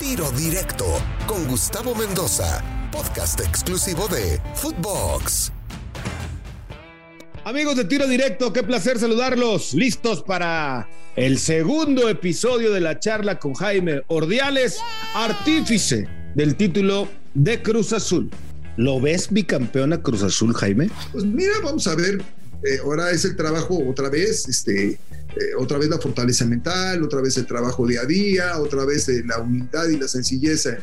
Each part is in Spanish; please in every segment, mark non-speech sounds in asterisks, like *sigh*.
Tiro Directo con Gustavo Mendoza, podcast exclusivo de Footbox. Amigos de Tiro Directo, qué placer saludarlos. Listos para el segundo episodio de la charla con Jaime Ordiales, artífice del título de Cruz Azul. ¿Lo ves bicampeona Cruz Azul, Jaime? Pues mira, vamos a ver. Eh, ahora es el trabajo otra vez, este, eh, otra vez la fortaleza mental, otra vez el trabajo día a día, otra vez eh, la humildad y la sencillez eh,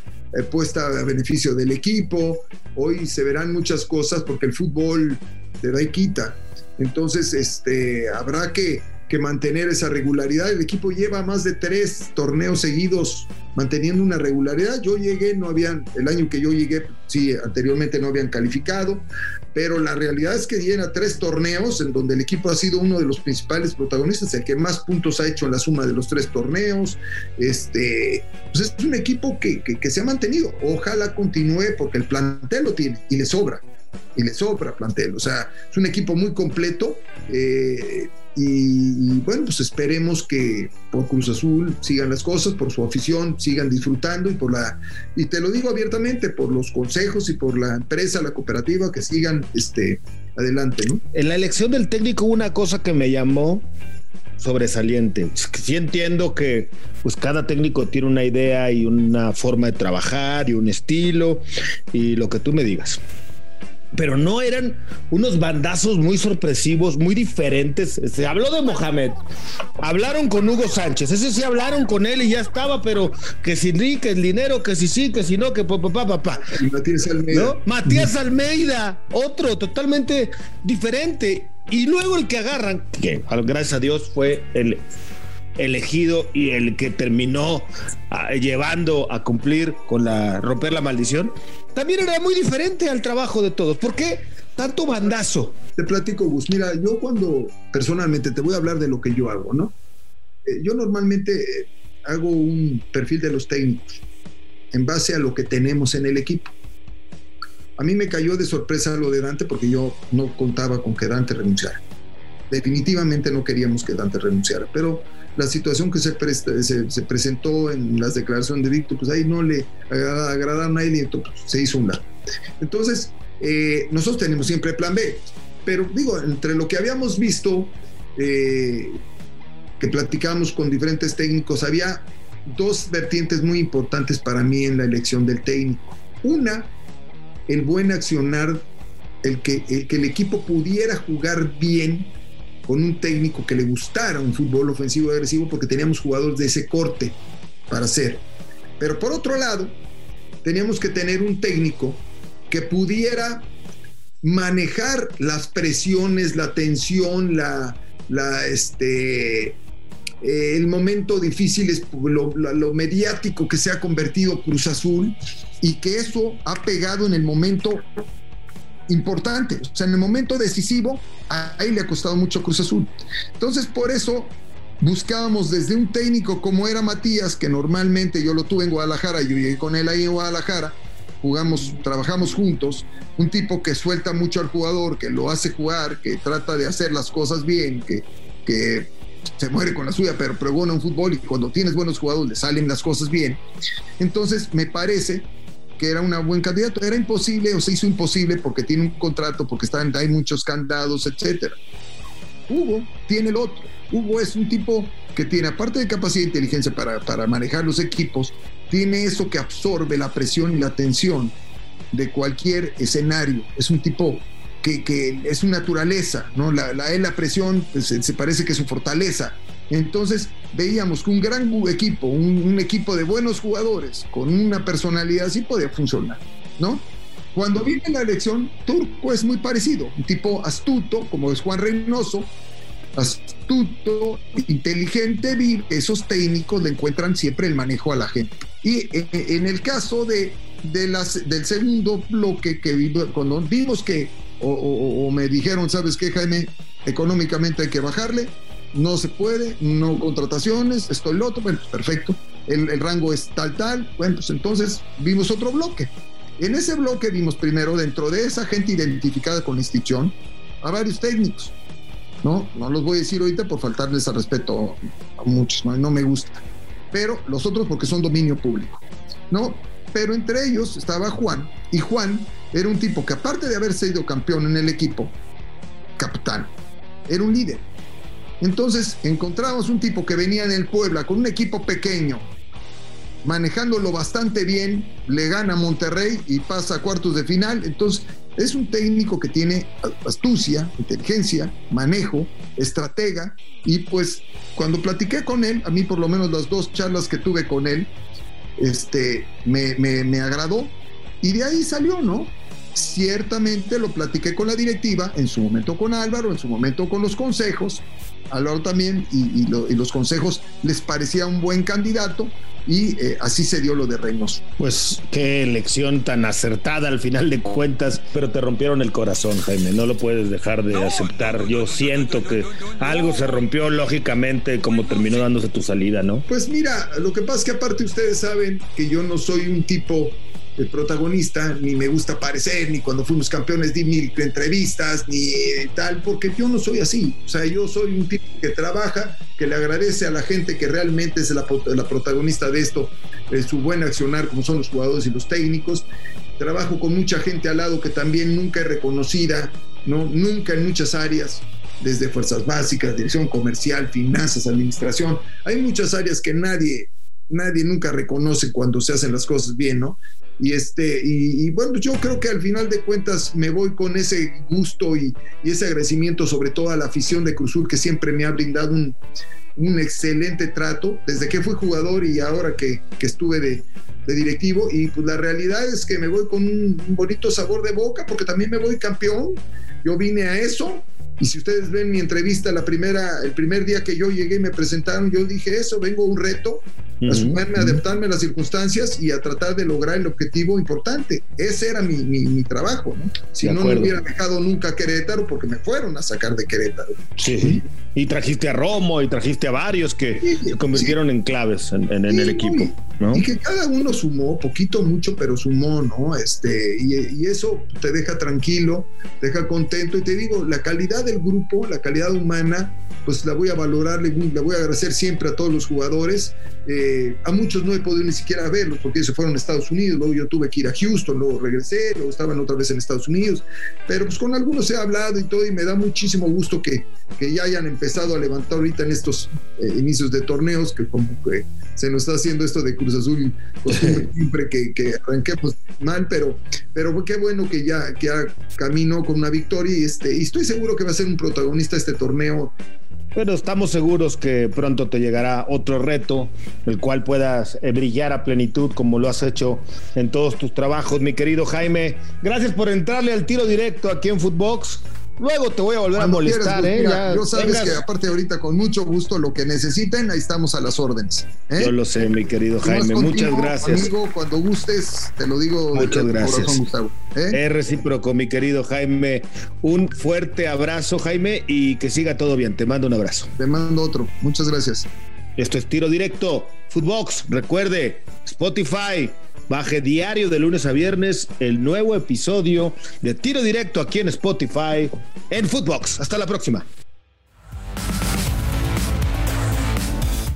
puesta a beneficio del equipo. Hoy se verán muchas cosas porque el fútbol te da y quita. Entonces, este, habrá que, que mantener esa regularidad. El equipo lleva más de tres torneos seguidos manteniendo una regularidad. Yo llegué, no habían, el año que yo llegué, sí, anteriormente no habían calificado, pero la realidad es que llena tres torneos en donde el equipo ha sido uno de los principales protagonistas, el que más puntos ha hecho en la suma de los tres torneos. Este, pues es un equipo que, que, que se ha mantenido. Ojalá continúe porque el plantel lo tiene y le sobra y le sobra plantel. O sea, es un equipo muy completo. Eh, y, bueno, pues esperemos que por Cruz Azul sigan las cosas, por su afición sigan disfrutando y por la, y te lo digo abiertamente, por los consejos y por la empresa, la cooperativa, que sigan este, adelante. En la elección del técnico una cosa que me llamó sobresaliente. Sí entiendo que pues cada técnico tiene una idea y una forma de trabajar y un estilo y lo que tú me digas pero no eran unos bandazos muy sorpresivos, muy diferentes. Se habló de Mohamed, hablaron con Hugo Sánchez, ese sí hablaron con él y ya estaba, pero que si sí, que el dinero, que si sí, que si no, que papá, papá. Y Matías Almeida. ¿No? Matías Almeida, otro totalmente diferente. Y luego el que agarran, que gracias a Dios fue el elegido y el que terminó uh, llevando a cumplir con la romper la maldición, también era muy diferente al trabajo de todos. ¿Por qué tanto bandazo? Te platico, Gus. Mira, yo cuando personalmente te voy a hablar de lo que yo hago, ¿no? Eh, yo normalmente eh, hago un perfil de los técnicos en base a lo que tenemos en el equipo. A mí me cayó de sorpresa lo de Dante porque yo no contaba con que Dante renunciara. Definitivamente no queríamos que Dante renunciara, pero la situación que se, se, se, presentó en las declaraciones de Víctor, pues ahí no le agradaron a él y entonces pues, se hizo un lado. Entonces, eh, nosotros tenemos siempre plan B, pero digo, entre lo que habíamos visto, eh, que platicamos con diferentes técnicos, había dos vertientes muy importantes para mí en la elección del técnico. Una, el buen accionar, el que el, que el equipo pudiera jugar bien con un técnico que le gustara un fútbol ofensivo agresivo porque teníamos jugadores de ese corte para hacer. Pero por otro lado, teníamos que tener un técnico que pudiera manejar las presiones, la tensión, la, este, eh, el momento difícil, lo, lo, mediático que se ha convertido Cruz Azul y que eso ha pegado en el momento importante. O sea, en el momento decisivo, ahí le ha costado mucho Cruz Azul. Entonces, por eso buscábamos desde un técnico como era Matías, que normalmente yo lo tuve en Guadalajara, yo llegué con él ahí en Guadalajara, jugamos, trabajamos juntos, un tipo que suelta mucho al jugador, que lo hace jugar, que trata de hacer las cosas bien, que, que se muere con la suya, pero pregona un fútbol y cuando tienes buenos jugadores le salen las cosas bien. Entonces, me parece que era un buen candidato. Era imposible o se hizo imposible porque tiene un contrato, porque están, hay muchos candados, etcétera. Hugo tiene el otro. Hugo es un tipo que tiene, aparte de capacidad e inteligencia para, para manejar los equipos, tiene eso que absorbe la presión y la tensión de cualquier escenario. Es un tipo que, que es su naturaleza, ¿no? La, la, la presión se parece que es su fortaleza. Entonces veíamos que un gran equipo, un, equipo de buenos jugadores, con una personalidad así podía funcionar, ¿no? Cuando viene la elección, Turco es muy parecido, un tipo astuto, como es Juan Reynoso, astuto, inteligente, esos técnicos le encuentran siempre el manejo a la gente. Y en el caso de, las, del segundo bloque que vimos, cuando vimos que, o, o, o me dijeron, ¿sabes qué, Jaime? Económicamente hay que bajarle, no se puede, no contrataciones, esto lo otro, bueno, perfecto, el, el, rango es tal, tal, bueno, pues entonces vimos otro bloque. En ese bloque vimos primero, dentro de esa gente identificada con la institución, a varios técnicos, ¿no? No los voy a decir ahorita por faltarles al respeto a muchos, no, no me gusta, pero los otros porque son dominio público. ¿no? Pero entre ellos estaba Juan, y Juan era un tipo que aparte de haber sido campeón en el equipo, capitán, era un líder. Entonces encontramos un tipo que venía en el Puebla con un equipo pequeño, manejándolo bastante bien, le gana a Monterrey y pasa a cuartos de final. Entonces es un técnico que tiene astucia, inteligencia, manejo, estratega. Y pues cuando platiqué con él, a mí por lo menos las dos charlas que tuve con él, este, me, me agradó. Y de ahí salió, ¿no? Ciertamente lo platiqué con la directiva, en su momento con Álvaro, en su momento con los consejos, Álvaro también, y, los consejos les parecía un buen candidato, y eh, así se dio lo de Reynoso. Pues qué elección tan acertada al final de cuentas, pero te rompieron el corazón, Jaime, no lo puedes dejar de aceptar. Yo siento que algo se rompió lógicamente como terminó dándose tu salida, ¿no? Pues mira, lo que pasa es que aparte ustedes saben que yo no soy un tipo el protagonista, ni me gusta aparecer, ni cuando fuimos campeones di mil entrevistas, ni tal, porque yo no soy así. O sea, yo soy un tipo que trabaja, que le agradece a la gente que realmente es la, protagonista de esto, de su buen accionar, como son los jugadores y los técnicos. Trabajo con mucha gente al lado que también nunca es reconocida, ¿no? nunca en muchas áreas desde fuerzas básicas, dirección comercial, finanzas, administración. Hay muchas áreas que nadie, nadie nunca reconoce cuando se hacen las cosas bien, ¿no? Y, este, y, bueno, yo creo que al final de cuentas me voy con ese gusto y, ese agradecimiento sobre todo a la afición de Cruzul que siempre me ha brindado un, excelente trato desde que fui jugador y ahora que, estuve de, directivo. Y pues la realidad es que me voy con un bonito sabor de boca porque también me voy campeón. Yo vine a eso y si ustedes ven mi entrevista, la primera, el primer día que yo llegué y me presentaron, yo dije eso, vengo a un reto, a sumarme, a adaptarme a las circunstancias y a tratar de lograr el objetivo importante. Ese era mi, mi, trabajo, ¿no? Si no, no hubiera dejado nunca Querétaro porque me fueron a sacar de Querétaro. Sí. Y trajiste a Romo y trajiste a varios que se convirtieron en claves en, el equipo. ¿no? Y que cada uno sumó, poquito, mucho, pero sumó, ¿no? Este, y, y, eso te deja tranquilo, te deja contento. Y te digo, la calidad del grupo, la calidad humana, pues la voy a valorar, le, voy a agradecer siempre a todos los jugadores. Eh, a muchos no he podido ni siquiera verlos porque ellos se fueron a Estados Unidos, luego yo tuve que ir a Houston, luego regresé, luego estaban otra vez en Estados Unidos, pero pues con algunos he hablado y todo y me da muchísimo gusto que, que ya hayan empezado a levantar ahorita en estos eh, inicios de torneos, que como que se nos está haciendo esto de Cruz Azul, *laughs* siempre que, que arranquemos mal, pero, pero qué bueno que ya, que ya caminó con una victoria y, este, y estoy seguro que va a ser un protagonista este torneo pero estamos seguros que pronto te llegará otro reto, el cual puedas eh, brillar a plenitud como lo has hecho en todos tus trabajos, mi querido Jaime. Gracias por entrarle al tiro directo aquí en Footbox. Luego te voy a volver a molestar, ¿eh? yo sabes que aparte ahorita con mucho gusto lo que necesiten, ahí estamos a las órdenes. ¿eh? Yo lo sé, mi querido Jaime. Muchas gracias. Amigo, cuando gustes, te lo digo. Muchas gracias. Gustavo, ¿eh? Es recíproco, mi querido Jaime. Un fuerte abrazo, Jaime, y que siga todo bien. Te mando un abrazo. Te mando otro. Muchas gracias. Esto es Tiro Directo, Footbox. Recuerde, Spotify Baje diario de lunes a viernes el nuevo episodio de Tiro Directo aquí en Spotify, en Footbox. Hasta la próxima.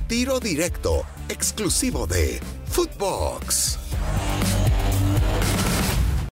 Tiro Directo, exclusivo de Footbox.